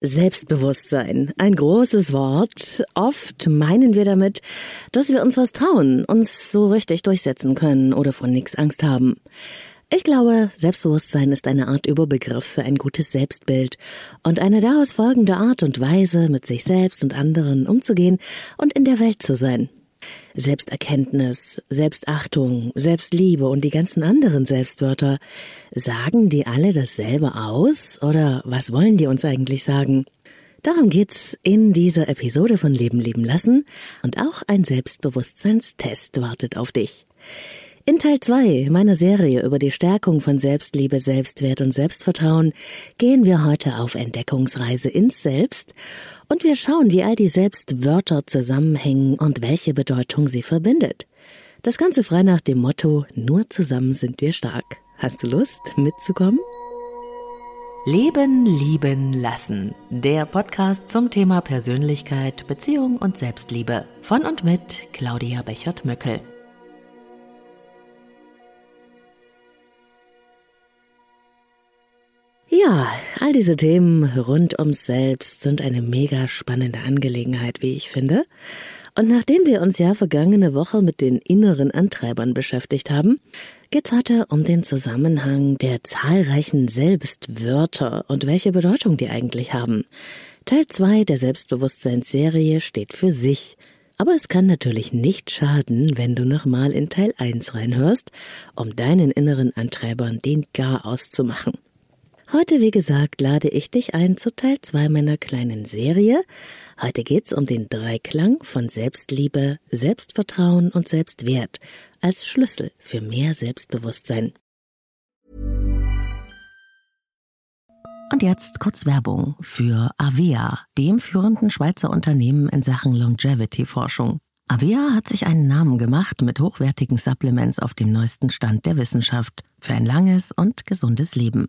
Selbstbewusstsein, ein großes Wort. Oft meinen wir damit, dass wir uns was trauen, uns so richtig durchsetzen können oder von nichts Angst haben. Ich glaube, Selbstbewusstsein ist eine Art Überbegriff für ein gutes Selbstbild und eine daraus folgende Art und Weise, mit sich selbst und anderen umzugehen und in der Welt zu sein. Selbsterkenntnis, Selbstachtung, Selbstliebe und die ganzen anderen Selbstwörter, sagen die alle dasselbe aus oder was wollen die uns eigentlich sagen? Darum geht's in dieser Episode von Leben leben lassen und auch ein Selbstbewusstseinstest wartet auf dich. In Teil 2 meiner Serie über die Stärkung von Selbstliebe, Selbstwert und Selbstvertrauen gehen wir heute auf Entdeckungsreise ins Selbst und wir schauen, wie all die Selbstwörter zusammenhängen und welche Bedeutung sie verbindet. Das Ganze frei nach dem Motto, nur zusammen sind wir stark. Hast du Lust, mitzukommen? Leben, lieben, lassen. Der Podcast zum Thema Persönlichkeit, Beziehung und Selbstliebe. Von und mit Claudia Bechert-Möckel. Ja, all diese Themen rund ums Selbst sind eine mega spannende Angelegenheit, wie ich finde. Und nachdem wir uns ja vergangene Woche mit den inneren Antreibern beschäftigt haben, geht's heute um den Zusammenhang der zahlreichen Selbstwörter und welche Bedeutung die eigentlich haben. Teil 2 der Selbstbewusstseinsserie steht für sich. Aber es kann natürlich nicht schaden, wenn du nochmal in Teil 1 reinhörst, um deinen inneren Antreibern den Gar auszumachen. Heute, wie gesagt, lade ich dich ein zu Teil 2 meiner kleinen Serie. Heute geht's um den Dreiklang von Selbstliebe, Selbstvertrauen und Selbstwert als Schlüssel für mehr Selbstbewusstsein. Und jetzt kurz Werbung für Avea, dem führenden Schweizer Unternehmen in Sachen Longevity-Forschung. Avea hat sich einen Namen gemacht mit hochwertigen Supplements auf dem neuesten Stand der Wissenschaft für ein langes und gesundes Leben.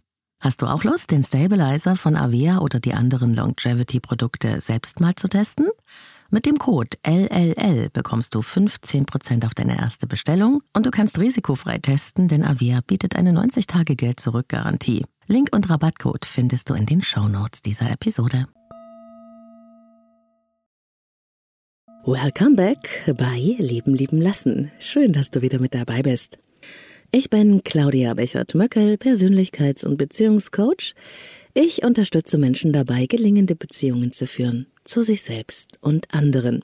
Hast du auch Lust, den Stabilizer von Avea oder die anderen Longevity-Produkte selbst mal zu testen? Mit dem Code LLL bekommst du 15% auf deine erste Bestellung und du kannst risikofrei testen, denn Avea bietet eine 90-Tage-Geld-Zurück-Garantie. Link und Rabattcode findest du in den Shownotes dieser Episode. Welcome back bei Leben lieben lassen. Schön, dass du wieder mit dabei bist. Ich bin Claudia Bechert-Möckel, Persönlichkeits- und Beziehungscoach. Ich unterstütze Menschen dabei, gelingende Beziehungen zu führen, zu sich selbst und anderen.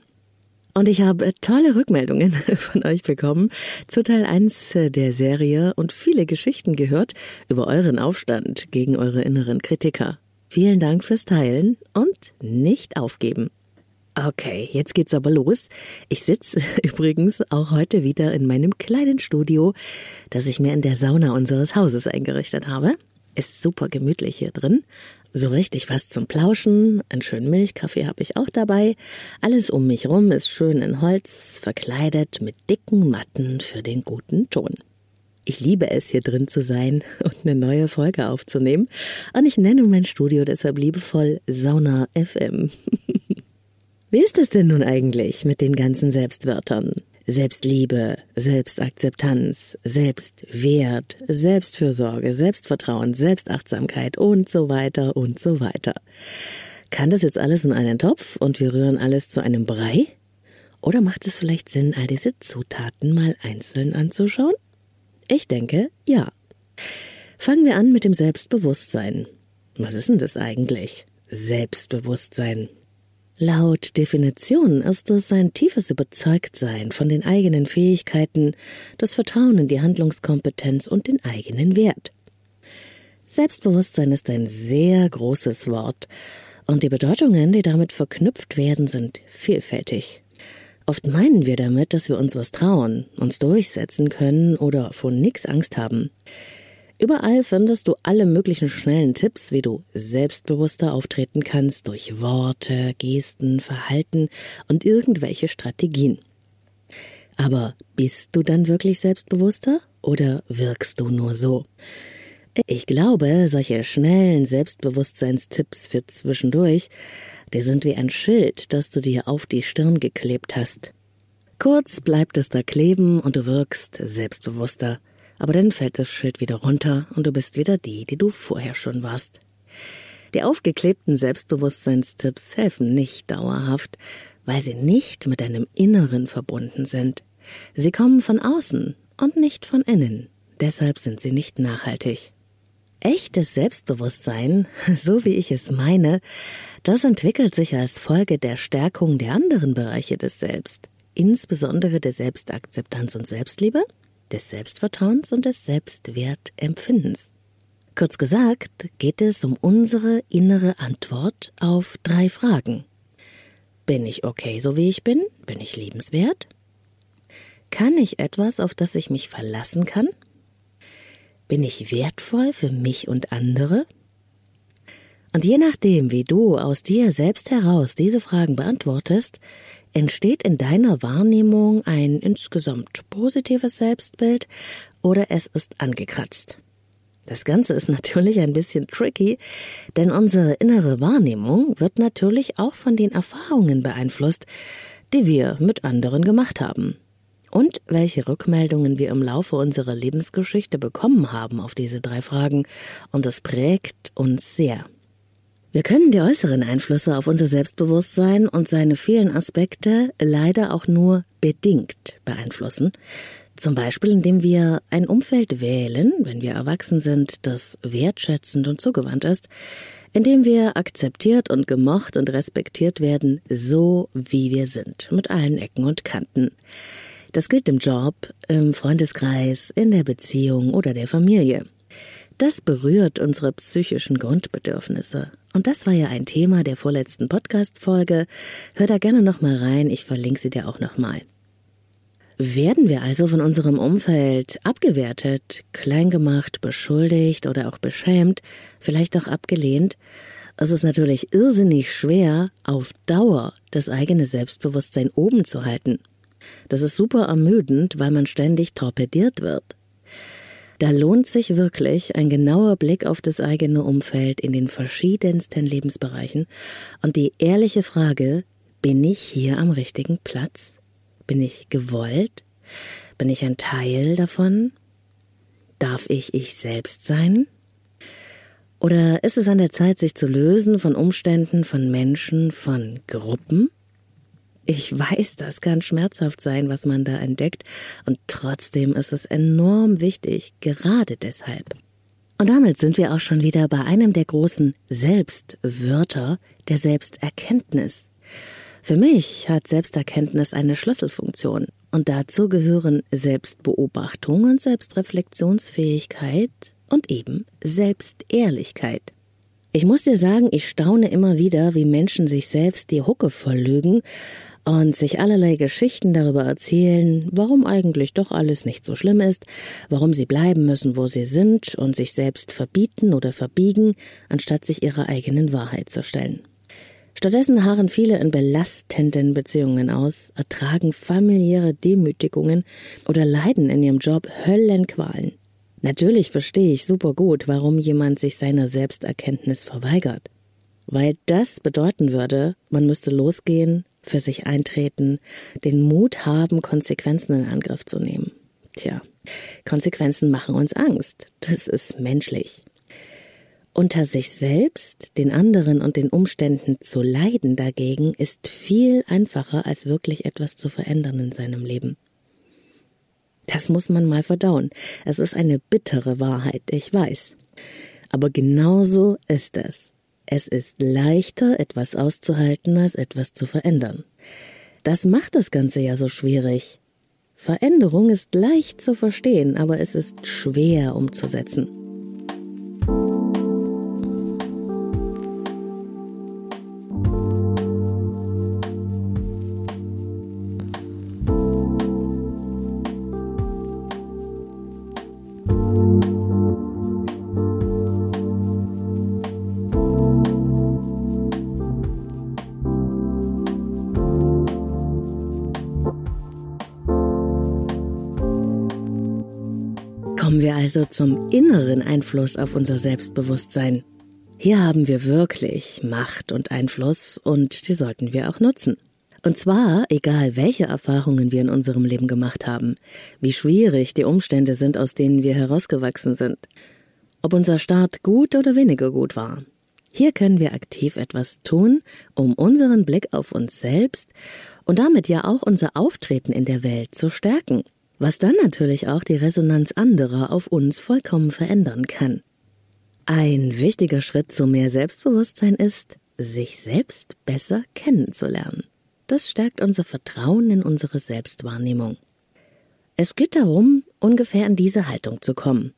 Und ich habe tolle Rückmeldungen von euch bekommen zu Teil 1 der Serie und viele Geschichten gehört über euren Aufstand gegen eure inneren Kritiker. Vielen Dank fürs Teilen und nicht aufgeben. Okay, jetzt geht's aber los. Ich sitze übrigens auch heute wieder in meinem kleinen Studio, das ich mir in der Sauna unseres Hauses eingerichtet habe. Ist super gemütlich hier drin. So richtig was zum Plauschen, einen schönen Milchkaffee habe ich auch dabei. Alles um mich rum ist schön in Holz verkleidet mit dicken Matten für den guten Ton. Ich liebe es, hier drin zu sein und eine neue Folge aufzunehmen. Und ich nenne mein Studio deshalb liebevoll Sauna FM. Wie ist es denn nun eigentlich mit den ganzen Selbstwörtern? Selbstliebe, Selbstakzeptanz, Selbstwert, Selbstfürsorge, Selbstvertrauen, Selbstachtsamkeit und so weiter und so weiter. Kann das jetzt alles in einen Topf und wir rühren alles zu einem Brei? Oder macht es vielleicht Sinn, all diese Zutaten mal einzeln anzuschauen? Ich denke, ja. Fangen wir an mit dem Selbstbewusstsein. Was ist denn das eigentlich? Selbstbewusstsein. Laut Definition ist es ein tiefes Überzeugtsein von den eigenen Fähigkeiten, das Vertrauen in die Handlungskompetenz und den eigenen Wert. Selbstbewusstsein ist ein sehr großes Wort und die Bedeutungen, die damit verknüpft werden, sind vielfältig. Oft meinen wir damit, dass wir uns was trauen, uns durchsetzen können oder vor nix Angst haben. Überall findest du alle möglichen schnellen Tipps, wie du selbstbewusster auftreten kannst durch Worte, Gesten, Verhalten und irgendwelche Strategien. Aber bist du dann wirklich selbstbewusster oder wirkst du nur so? Ich glaube, solche schnellen Selbstbewusstseinstipps für zwischendurch, die sind wie ein Schild, das du dir auf die Stirn geklebt hast. Kurz bleibt es da kleben und du wirkst selbstbewusster aber dann fällt das Schild wieder runter und du bist wieder die, die du vorher schon warst. Die aufgeklebten Selbstbewusstseinstipps helfen nicht dauerhaft, weil sie nicht mit deinem Inneren verbunden sind. Sie kommen von außen und nicht von innen. Deshalb sind sie nicht nachhaltig. Echtes Selbstbewusstsein, so wie ich es meine, das entwickelt sich als Folge der Stärkung der anderen Bereiche des Selbst, insbesondere der Selbstakzeptanz und Selbstliebe des Selbstvertrauens und des Selbstwertempfindens. Kurz gesagt geht es um unsere innere Antwort auf drei Fragen. Bin ich okay, so wie ich bin? Bin ich liebenswert? Kann ich etwas, auf das ich mich verlassen kann? Bin ich wertvoll für mich und andere? Und je nachdem, wie du aus dir selbst heraus diese Fragen beantwortest, Entsteht in deiner Wahrnehmung ein insgesamt positives Selbstbild oder es ist angekratzt? Das Ganze ist natürlich ein bisschen tricky, denn unsere innere Wahrnehmung wird natürlich auch von den Erfahrungen beeinflusst, die wir mit anderen gemacht haben. Und welche Rückmeldungen wir im Laufe unserer Lebensgeschichte bekommen haben auf diese drei Fragen, und das prägt uns sehr. Wir können die äußeren Einflüsse auf unser Selbstbewusstsein und seine vielen Aspekte leider auch nur bedingt beeinflussen. Zum Beispiel, indem wir ein Umfeld wählen, wenn wir erwachsen sind, das wertschätzend und zugewandt ist, indem wir akzeptiert und gemocht und respektiert werden, so wie wir sind, mit allen Ecken und Kanten. Das gilt im Job, im Freundeskreis, in der Beziehung oder der Familie. Das berührt unsere psychischen Grundbedürfnisse. Und das war ja ein Thema der vorletzten Podcast-Folge. Hör da gerne nochmal rein, ich verlinke sie dir auch nochmal. Werden wir also von unserem Umfeld abgewertet, kleingemacht, beschuldigt oder auch beschämt, vielleicht auch abgelehnt, es ist natürlich irrsinnig schwer, auf Dauer das eigene Selbstbewusstsein oben zu halten. Das ist super ermüdend, weil man ständig torpediert wird. Da lohnt sich wirklich ein genauer Blick auf das eigene Umfeld in den verschiedensten Lebensbereichen und die ehrliche Frage, bin ich hier am richtigen Platz? Bin ich gewollt? Bin ich ein Teil davon? Darf ich ich selbst sein? Oder ist es an der Zeit, sich zu lösen von Umständen, von Menschen, von Gruppen? Ich weiß, das kann schmerzhaft sein, was man da entdeckt, und trotzdem ist es enorm wichtig, gerade deshalb. Und damit sind wir auch schon wieder bei einem der großen Selbstwörter der Selbsterkenntnis. Für mich hat Selbsterkenntnis eine Schlüsselfunktion und dazu gehören Selbstbeobachtung und Selbstreflexionsfähigkeit und eben Selbstehrlichkeit. Ich muss dir sagen, ich staune immer wieder, wie Menschen sich selbst die Hucke verlügen und sich allerlei Geschichten darüber erzählen, warum eigentlich doch alles nicht so schlimm ist, warum sie bleiben müssen, wo sie sind und sich selbst verbieten oder verbiegen, anstatt sich ihrer eigenen Wahrheit zu stellen. Stattdessen harren viele in belastenden Beziehungen aus, ertragen familiäre Demütigungen oder leiden in ihrem Job Höllenqualen. Natürlich verstehe ich super gut, warum jemand sich seiner Selbsterkenntnis verweigert. Weil das bedeuten würde, man müsste losgehen, für sich eintreten, den Mut haben, Konsequenzen in Angriff zu nehmen. Tja, Konsequenzen machen uns Angst. Das ist menschlich. Unter sich selbst, den anderen und den Umständen zu leiden dagegen ist viel einfacher, als wirklich etwas zu verändern in seinem Leben. Das muss man mal verdauen. Es ist eine bittere Wahrheit, ich weiß. Aber genauso ist es. Es ist leichter, etwas auszuhalten, als etwas zu verändern. Das macht das Ganze ja so schwierig. Veränderung ist leicht zu verstehen, aber es ist schwer umzusetzen. Also zum inneren Einfluss auf unser Selbstbewusstsein. Hier haben wir wirklich Macht und Einfluss und die sollten wir auch nutzen. Und zwar egal, welche Erfahrungen wir in unserem Leben gemacht haben, wie schwierig die Umstände sind, aus denen wir herausgewachsen sind, ob unser Start gut oder weniger gut war. Hier können wir aktiv etwas tun, um unseren Blick auf uns selbst und damit ja auch unser Auftreten in der Welt zu stärken was dann natürlich auch die Resonanz anderer auf uns vollkommen verändern kann. Ein wichtiger Schritt zu mehr Selbstbewusstsein ist, sich selbst besser kennenzulernen. Das stärkt unser Vertrauen in unsere Selbstwahrnehmung. Es geht darum, ungefähr in diese Haltung zu kommen.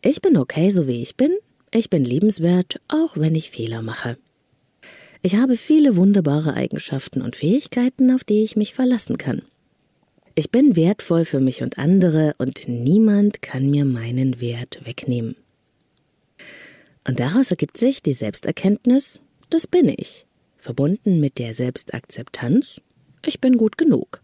Ich bin okay, so wie ich bin, ich bin liebenswert, auch wenn ich Fehler mache. Ich habe viele wunderbare Eigenschaften und Fähigkeiten, auf die ich mich verlassen kann. Ich bin wertvoll für mich und andere und niemand kann mir meinen Wert wegnehmen. Und daraus ergibt sich die Selbsterkenntnis, das bin ich, verbunden mit der Selbstakzeptanz, ich bin gut genug.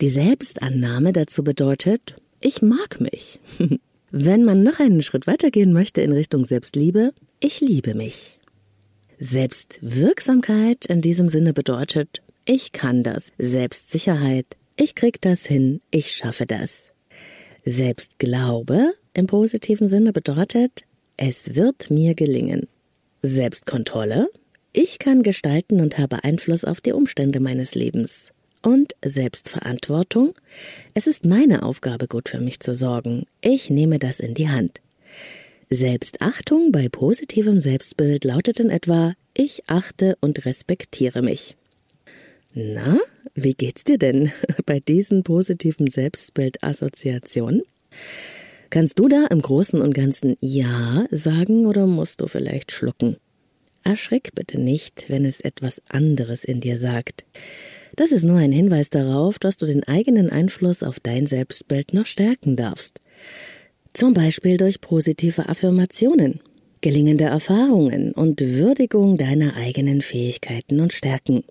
Die Selbstannahme dazu bedeutet, ich mag mich. Wenn man noch einen Schritt weitergehen möchte in Richtung Selbstliebe, ich liebe mich. Selbstwirksamkeit in diesem Sinne bedeutet, ich kann das. Selbstsicherheit, ich krieg das hin, ich schaffe das. Selbstglaube im positiven Sinne bedeutet, es wird mir gelingen. Selbstkontrolle, ich kann gestalten und habe Einfluss auf die Umstände meines Lebens. Und Selbstverantwortung, es ist meine Aufgabe, gut für mich zu sorgen. Ich nehme das in die Hand. Selbstachtung bei positivem Selbstbild lautet in etwa, ich achte und respektiere mich. Na, wie geht's dir denn bei diesen positiven Selbstbildassoziationen? Kannst du da im Großen und Ganzen Ja sagen oder musst du vielleicht schlucken? Erschrick bitte nicht, wenn es etwas anderes in dir sagt. Das ist nur ein Hinweis darauf, dass du den eigenen Einfluss auf dein Selbstbild noch stärken darfst. Zum Beispiel durch positive Affirmationen, gelingende Erfahrungen und Würdigung deiner eigenen Fähigkeiten und Stärken.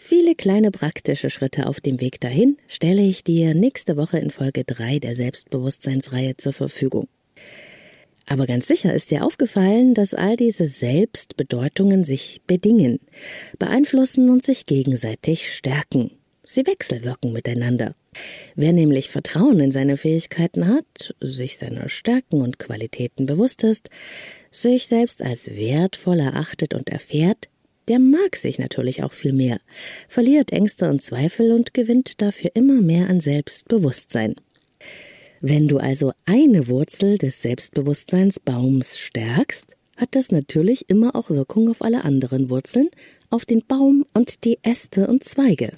Viele kleine praktische Schritte auf dem Weg dahin stelle ich dir nächste Woche in Folge 3 der Selbstbewusstseinsreihe zur Verfügung. Aber ganz sicher ist dir aufgefallen, dass all diese Selbstbedeutungen sich bedingen, beeinflussen und sich gegenseitig stärken. Sie wechselwirken miteinander. Wer nämlich Vertrauen in seine Fähigkeiten hat, sich seiner Stärken und Qualitäten bewusst ist, sich selbst als wertvoll erachtet und erfährt, der mag sich natürlich auch viel mehr, verliert Ängste und Zweifel und gewinnt dafür immer mehr an Selbstbewusstsein. Wenn du also eine Wurzel des Selbstbewusstseinsbaums stärkst, hat das natürlich immer auch Wirkung auf alle anderen Wurzeln, auf den Baum und die Äste und Zweige.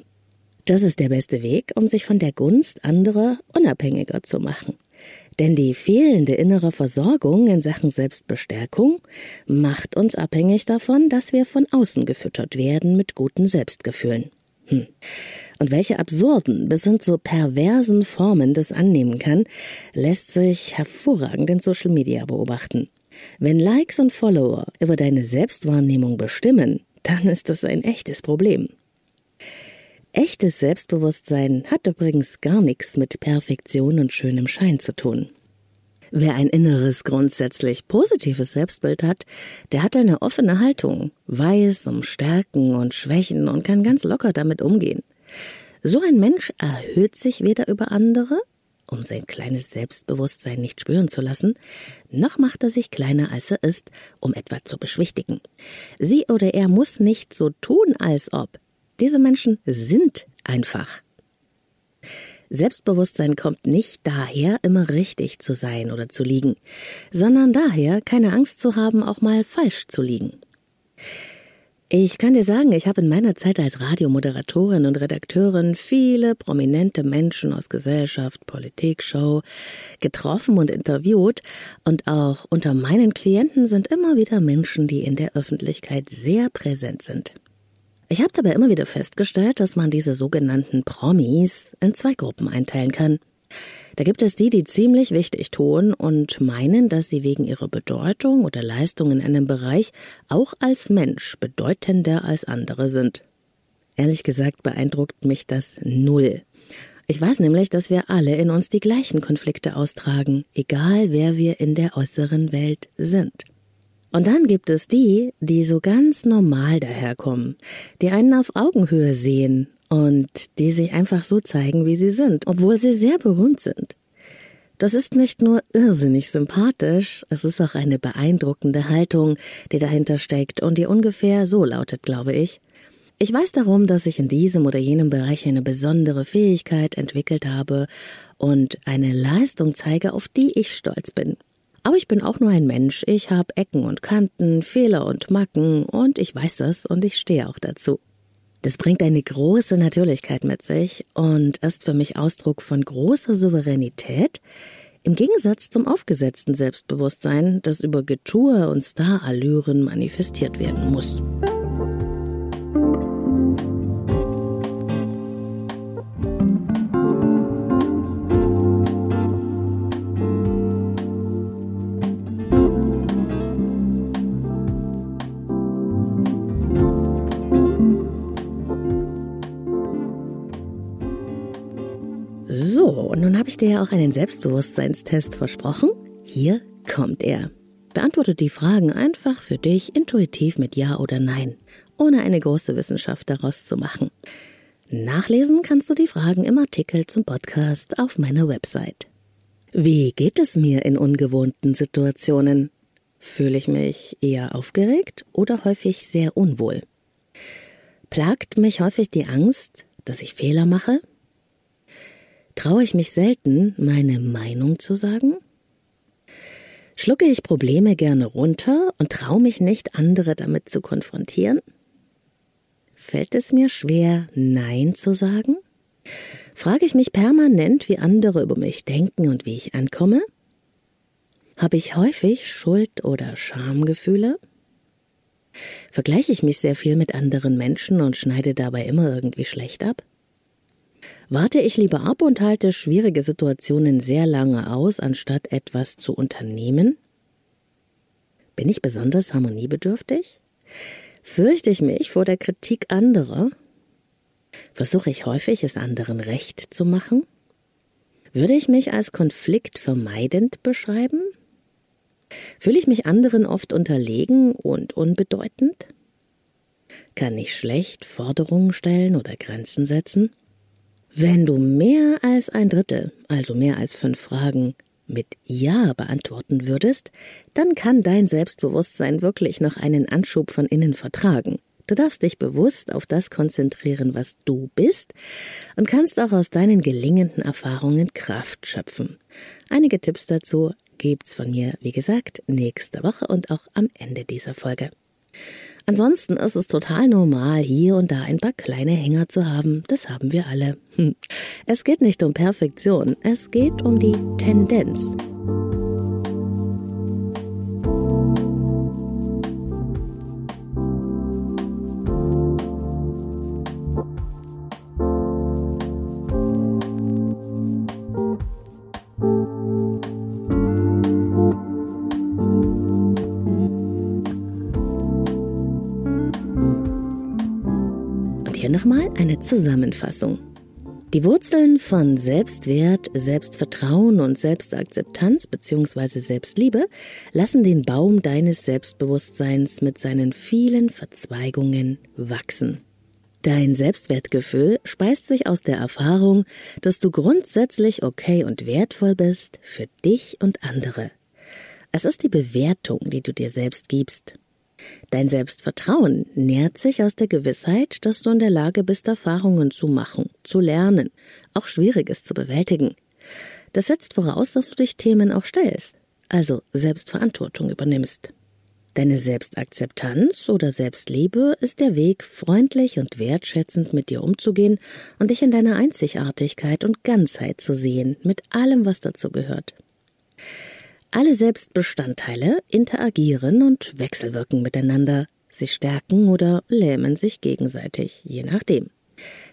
Das ist der beste Weg, um sich von der Gunst anderer unabhängiger zu machen. Denn die fehlende innere Versorgung in Sachen Selbstbestärkung macht uns abhängig davon, dass wir von außen gefüttert werden mit guten Selbstgefühlen. Hm. Und welche absurden bis hin zu perversen Formen das annehmen kann, lässt sich hervorragend in Social Media beobachten. Wenn Likes und Follower über deine Selbstwahrnehmung bestimmen, dann ist das ein echtes Problem. Echtes Selbstbewusstsein hat übrigens gar nichts mit Perfektion und schönem Schein zu tun. Wer ein inneres, grundsätzlich positives Selbstbild hat, der hat eine offene Haltung, weiß um Stärken und Schwächen und kann ganz locker damit umgehen. So ein Mensch erhöht sich weder über andere, um sein kleines Selbstbewusstsein nicht spüren zu lassen, noch macht er sich kleiner als Diese Menschen sind einfach. Selbstbewusstsein kommt nicht daher, immer richtig zu sein oder zu liegen, sondern daher, keine Angst zu haben, auch mal falsch zu liegen. Ich kann dir sagen, ich habe in meiner Zeit als Radiomoderatorin und Redakteurin viele prominente Menschen aus Gesellschaft, Politik, Show getroffen und interviewt und auch unter meinen Klienten sind immer wieder Menschen, die in der Öffentlichkeit sehr präsent sind. Ich habe dabei immer wieder festgestellt, dass man diese sogenannten Promis in zwei Gruppen einteilen kann. Da gibt es die, die ziemlich wichtig tun und meinen, dass sie wegen ihrer Bedeutung oder Leistung in einem Bereich auch als Mensch bedeutender als andere sind. Ehrlich gesagt beeindruckt mich das null. Ich weiß nämlich, dass wir alle in uns die gleichen Konflikte austragen, egal wer wir in der äußeren Welt sind. Und dann gibt es die, die so ganz normal daherkommen, die einen auf Augenhöhe sehen und die sich einfach so zeigen, wie sie sind, obwohl sie sehr berühmt sind. Das ist nicht nur irrsinnig sympathisch, es ist auch eine beeindruckende Haltung, die dahinter steckt und die ungefähr so lautet, glaube ich. Ich weiß darum, dass ich in diesem oder jenem Bereich eine besondere Fähigkeit entwickelt habe und eine Leistung zeige, auf die ich stolz bin. Aber ich bin auch nur ein Mensch, ich habe Ecken und Kanten, Fehler und Macken und ich weiß das und ich stehe auch dazu. Das bringt eine große Natürlichkeit mit sich und ist für mich Ausdruck von großer Souveränität, im Gegensatz zum aufgesetzten Selbstbewusstsein, das über Getue und Starallüren manifestiert werden muss. Ich dir ja auch einen Selbstbewusstseinstest versprochen. Hier kommt er. Beantworte die Fragen einfach für dich intuitiv mit Ja oder Nein, ohne eine große Wissenschaft daraus zu machen. Nachlesen kannst du die Fragen im Artikel zum Podcast auf meiner Website. Wie geht es mir in ungewohnten Situationen? Fühle ich mich eher aufgeregt oder häufig sehr unwohl? Plagt mich häufig die Angst, dass ich Fehler mache? Traue ich mich selten, meine Meinung zu sagen? Schlucke ich Probleme gerne runter und traue mich nicht, andere damit zu konfrontieren? Fällt es mir schwer, Nein zu sagen? Frage ich mich permanent, wie andere über mich denken und wie ich ankomme? Habe ich häufig Schuld- oder Schamgefühle? Vergleiche ich mich sehr viel mit anderen Menschen und schneide dabei immer irgendwie schlecht ab? Warte ich lieber ab und halte schwierige Situationen sehr lange aus, anstatt etwas zu unternehmen? Bin ich besonders harmoniebedürftig? Fürchte ich mich vor der Kritik anderer? Versuche ich häufig, es anderen recht zu machen? Würde ich mich als konfliktvermeidend beschreiben? Fühle ich mich anderen oft unterlegen und unbedeutend? Kann ich schlecht Forderungen stellen oder Grenzen setzen? Wenn du mehr als ein Drittel, also mehr als fünf Fragen, mit Ja beantworten würdest, dann kann dein Selbstbewusstsein wirklich noch einen Anschub von innen vertragen. Du darfst dich bewusst auf das konzentrieren, was du bist und kannst auch aus deinen gelingenden Erfahrungen Kraft schöpfen. Einige Tipps dazu gibt's von mir, wie gesagt, nächste Woche und auch am Ende dieser Folge. Ansonsten ist es total normal, hier und da ein paar kleine Hänger zu haben. Das haben wir alle. Es geht nicht um Perfektion, es geht um die Tendenz. Nochmal eine Zusammenfassung. Die Wurzeln von Selbstwert, Selbstvertrauen und Selbstakzeptanz bzw. Selbstliebe lassen den Baum deines Selbstbewusstseins mit seinen vielen Verzweigungen wachsen. Dein Selbstwertgefühl speist sich aus der Erfahrung, dass du grundsätzlich okay und wertvoll bist für dich und andere. Es ist die Bewertung, die du dir selbst gibst. Dein Selbstvertrauen nährt sich aus der Gewissheit, dass du in der Lage bist, Erfahrungen zu machen, zu lernen, auch Schwieriges zu bewältigen. Das setzt voraus, dass du dich Themen auch stellst, also Selbstverantwortung übernimmst. Deine Selbstakzeptanz oder Selbstliebe ist der Weg, freundlich und wertschätzend mit dir umzugehen und dich in deiner Einzigartigkeit und Ganzheit zu sehen, mit allem, was dazu gehört. Alle Selbstbestandteile interagieren und wechselwirken miteinander. Sie stärken oder lähmen sich gegenseitig, je nachdem.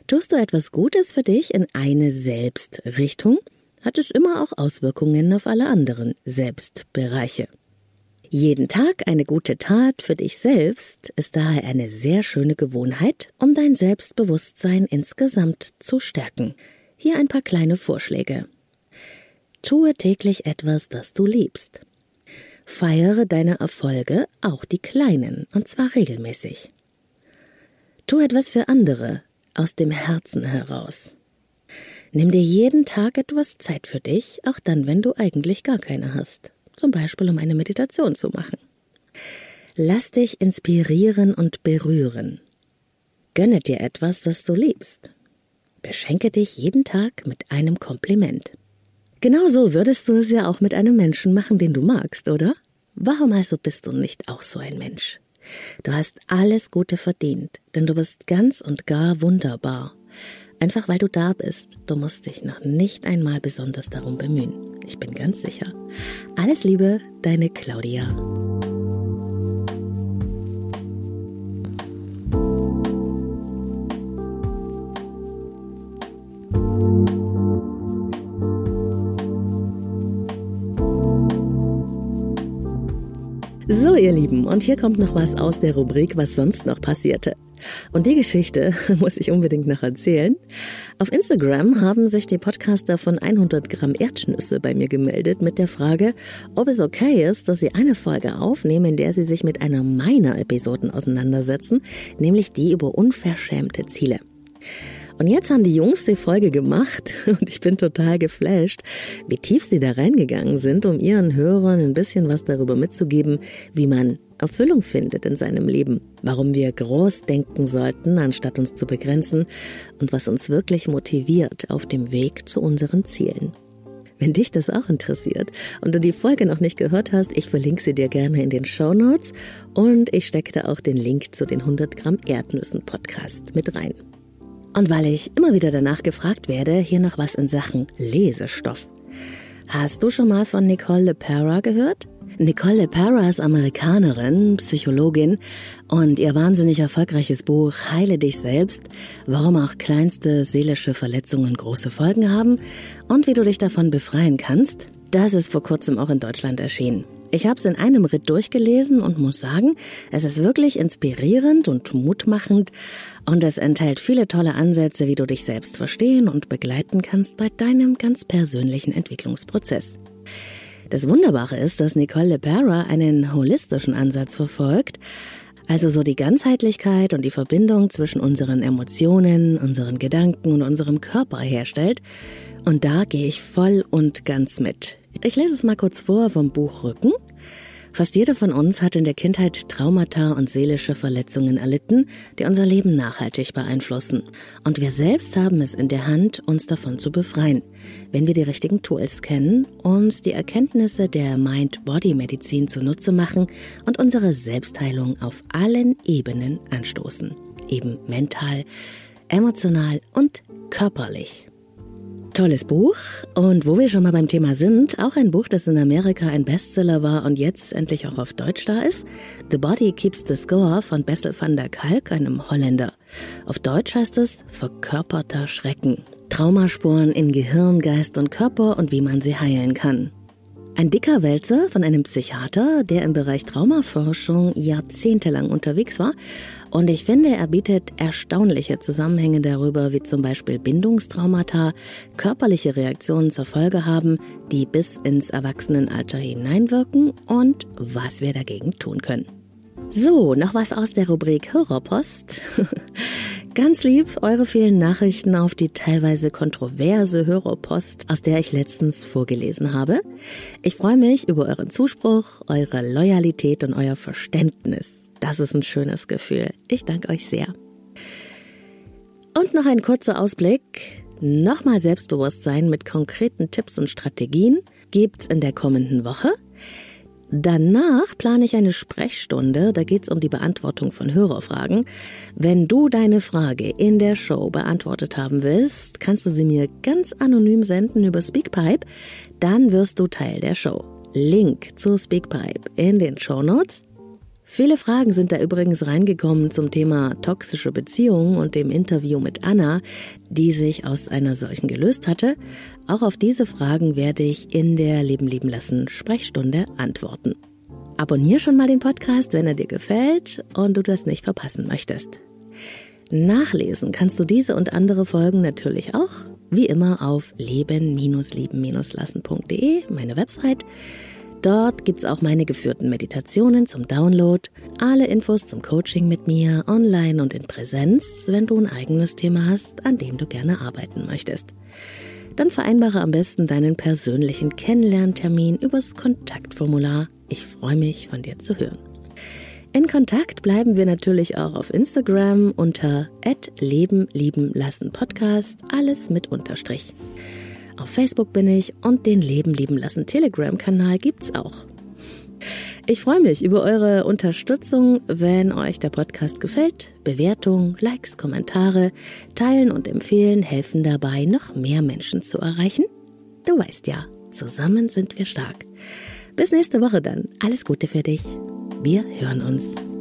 Tust du etwas Gutes für dich in eine Selbstrichtung, hat es immer auch Auswirkungen auf alle anderen Selbstbereiche. Jeden Tag eine gute Tat für dich selbst ist daher eine sehr schöne Gewohnheit, um dein Selbstbewusstsein insgesamt zu stärken. Hier ein paar kleine Vorschläge. Tue täglich etwas, das du liebst. Feiere deine Erfolge, auch die kleinen, und zwar regelmäßig. Tu etwas für andere, aus dem Herzen heraus. Nimm dir jeden Tag etwas Zeit für dich, auch dann, wenn du eigentlich gar keine hast zum Beispiel um eine Meditation zu machen. Lass dich inspirieren und berühren. Gönne dir etwas, das du liebst. Beschenke dich jeden Tag mit einem Kompliment. Genauso würdest du es ja auch mit einem Menschen machen, den du magst, oder? Warum also bist du nicht auch so ein Mensch? Du hast alles Gute verdient, denn du bist ganz und gar wunderbar. Einfach weil du da bist. Du musst dich noch nicht einmal besonders darum bemühen. Ich bin ganz sicher. Alles Liebe, deine Claudia. Ihr Lieben, und hier kommt noch was aus der Rubrik, was sonst noch passierte. Und die Geschichte muss ich unbedingt noch erzählen. Auf Instagram haben sich die Podcaster von 100 Gramm Erdschnüsse bei mir gemeldet mit der Frage, ob es okay ist, dass sie eine Folge aufnehmen, in der sie sich mit einer meiner Episoden auseinandersetzen, nämlich die über unverschämte Ziele. Und jetzt haben die Jungs die Folge gemacht und ich bin total geflasht, wie tief sie da reingegangen sind, um ihren Hörern ein bisschen was darüber mitzugeben, wie man Erfüllung findet in seinem Leben, warum wir groß denken sollten, anstatt uns zu begrenzen und was uns wirklich motiviert auf dem Weg zu unseren Zielen. Wenn dich das auch interessiert und du die Folge noch nicht gehört hast, ich verlinke sie dir gerne in den Show Notes und ich stecke da auch den Link zu den 100 Gramm Erdnüssen Podcast mit rein. Und weil ich immer wieder danach gefragt werde, hier noch was in Sachen Lesestoff. Hast du schon mal von Nicole LePera gehört? Nicole LePera ist Amerikanerin, Psychologin und ihr wahnsinnig erfolgreiches Buch Heile dich selbst, warum auch kleinste seelische Verletzungen große Folgen haben und wie du dich davon befreien kannst, das ist vor kurzem auch in Deutschland erschienen. Ich habe es in einem Ritt durchgelesen und muss sagen, es ist wirklich inspirierend und mutmachend und es enthält viele tolle Ansätze, wie du dich selbst verstehen und begleiten kannst bei deinem ganz persönlichen Entwicklungsprozess. Das Wunderbare ist, dass Nicole LePera einen holistischen Ansatz verfolgt, also so die Ganzheitlichkeit und die Verbindung zwischen unseren Emotionen, unseren Gedanken und unserem Körper herstellt. Und da gehe ich voll und ganz mit. Ich lese es mal kurz vor vom Buch Rücken. Fast jeder von uns hat in der Kindheit Traumata und seelische Verletzungen erlitten, die unser Leben nachhaltig beeinflussen. Und wir selbst haben es in der Hand, uns davon zu befreien, wenn wir die richtigen Tools kennen, uns die Erkenntnisse der Mind-Body-Medizin zunutze machen und unsere Selbstheilung auf allen Ebenen anstoßen. Eben mental, emotional und körperlich. Tolles Buch. Und wo wir schon mal beim Thema sind, auch ein Buch, das in Amerika ein Bestseller war und jetzt endlich auch auf Deutsch da ist. The Body Keeps the Score von Bessel van der Kalk, einem Holländer. Auf Deutsch heißt es Verkörperter Schrecken. Traumaspuren in Gehirn, Geist und Körper und wie man sie heilen kann. Ein dicker Wälzer von einem Psychiater, der im Bereich Traumaforschung jahrzehntelang unterwegs war. Und ich finde, er bietet erstaunliche Zusammenhänge darüber, wie zum Beispiel Bindungstraumata körperliche Reaktionen zur Folge haben, die bis ins Erwachsenenalter hineinwirken und was wir dagegen tun können. So, noch was aus der Rubrik Hörerpost. Ganz lieb eure vielen Nachrichten auf die teilweise kontroverse Hörerpost, aus der ich letztens vorgelesen habe. Ich freue mich über euren Zuspruch, eure Loyalität und euer Verständnis. Das ist ein schönes Gefühl. Ich danke euch sehr. Und noch ein kurzer Ausblick. Nochmal Selbstbewusstsein mit konkreten Tipps und Strategien gibt's in der kommenden Woche. Danach plane ich eine Sprechstunde, da geht es um die Beantwortung von Hörerfragen. Wenn du deine Frage in der Show beantwortet haben willst, kannst du sie mir ganz anonym senden über Speakpipe, dann wirst du Teil der Show. Link zu Speakpipe in den Show Notes. Viele Fragen sind da übrigens reingekommen zum Thema toxische Beziehungen und dem Interview mit Anna, die sich aus einer solchen gelöst hatte. Auch auf diese Fragen werde ich in der Leben lieben lassen Sprechstunde antworten. Abonnier schon mal den Podcast, wenn er dir gefällt und du das nicht verpassen möchtest. Nachlesen kannst du diese und andere Folgen natürlich auch, wie immer, auf leben-lieben-lassen.de, meine Website. Dort gibt's auch meine geführten Meditationen zum Download, alle Infos zum Coaching mit mir, online und in Präsenz, wenn du ein eigenes Thema hast, an dem du gerne arbeiten möchtest. Dann vereinbare am besten deinen persönlichen Kennenlerntermin übers Kontaktformular. Ich freue mich, von dir zu hören. In Kontakt bleiben wir natürlich auch auf Instagram unter Leben lieben lassen Podcast, alles mit Unterstrich. Auf Facebook bin ich und den Leben lieben lassen Telegram-Kanal gibt's auch. Ich freue mich über eure Unterstützung, wenn euch der Podcast gefällt. Bewertungen, Likes, Kommentare, Teilen und Empfehlen helfen dabei, noch mehr Menschen zu erreichen. Du weißt ja, zusammen sind wir stark. Bis nächste Woche dann. Alles Gute für dich. Wir hören uns.